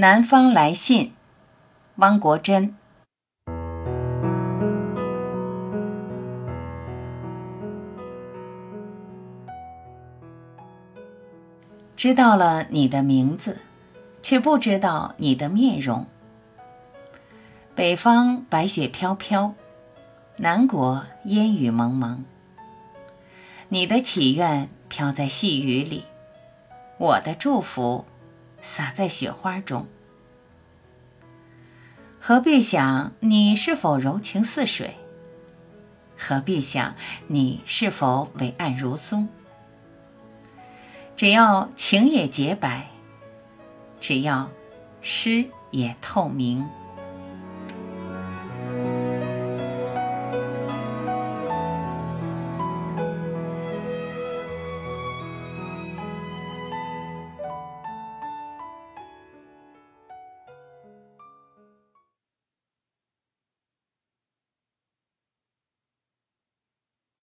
南方来信，汪国真。知道了你的名字，却不知道你的面容。北方白雪飘飘，南国烟雨蒙蒙。你的祈愿飘在细雨里，我的祝福洒在雪花中。何必想你是否柔情似水？何必想你是否伟岸如松？只要情也洁白，只要诗也透明。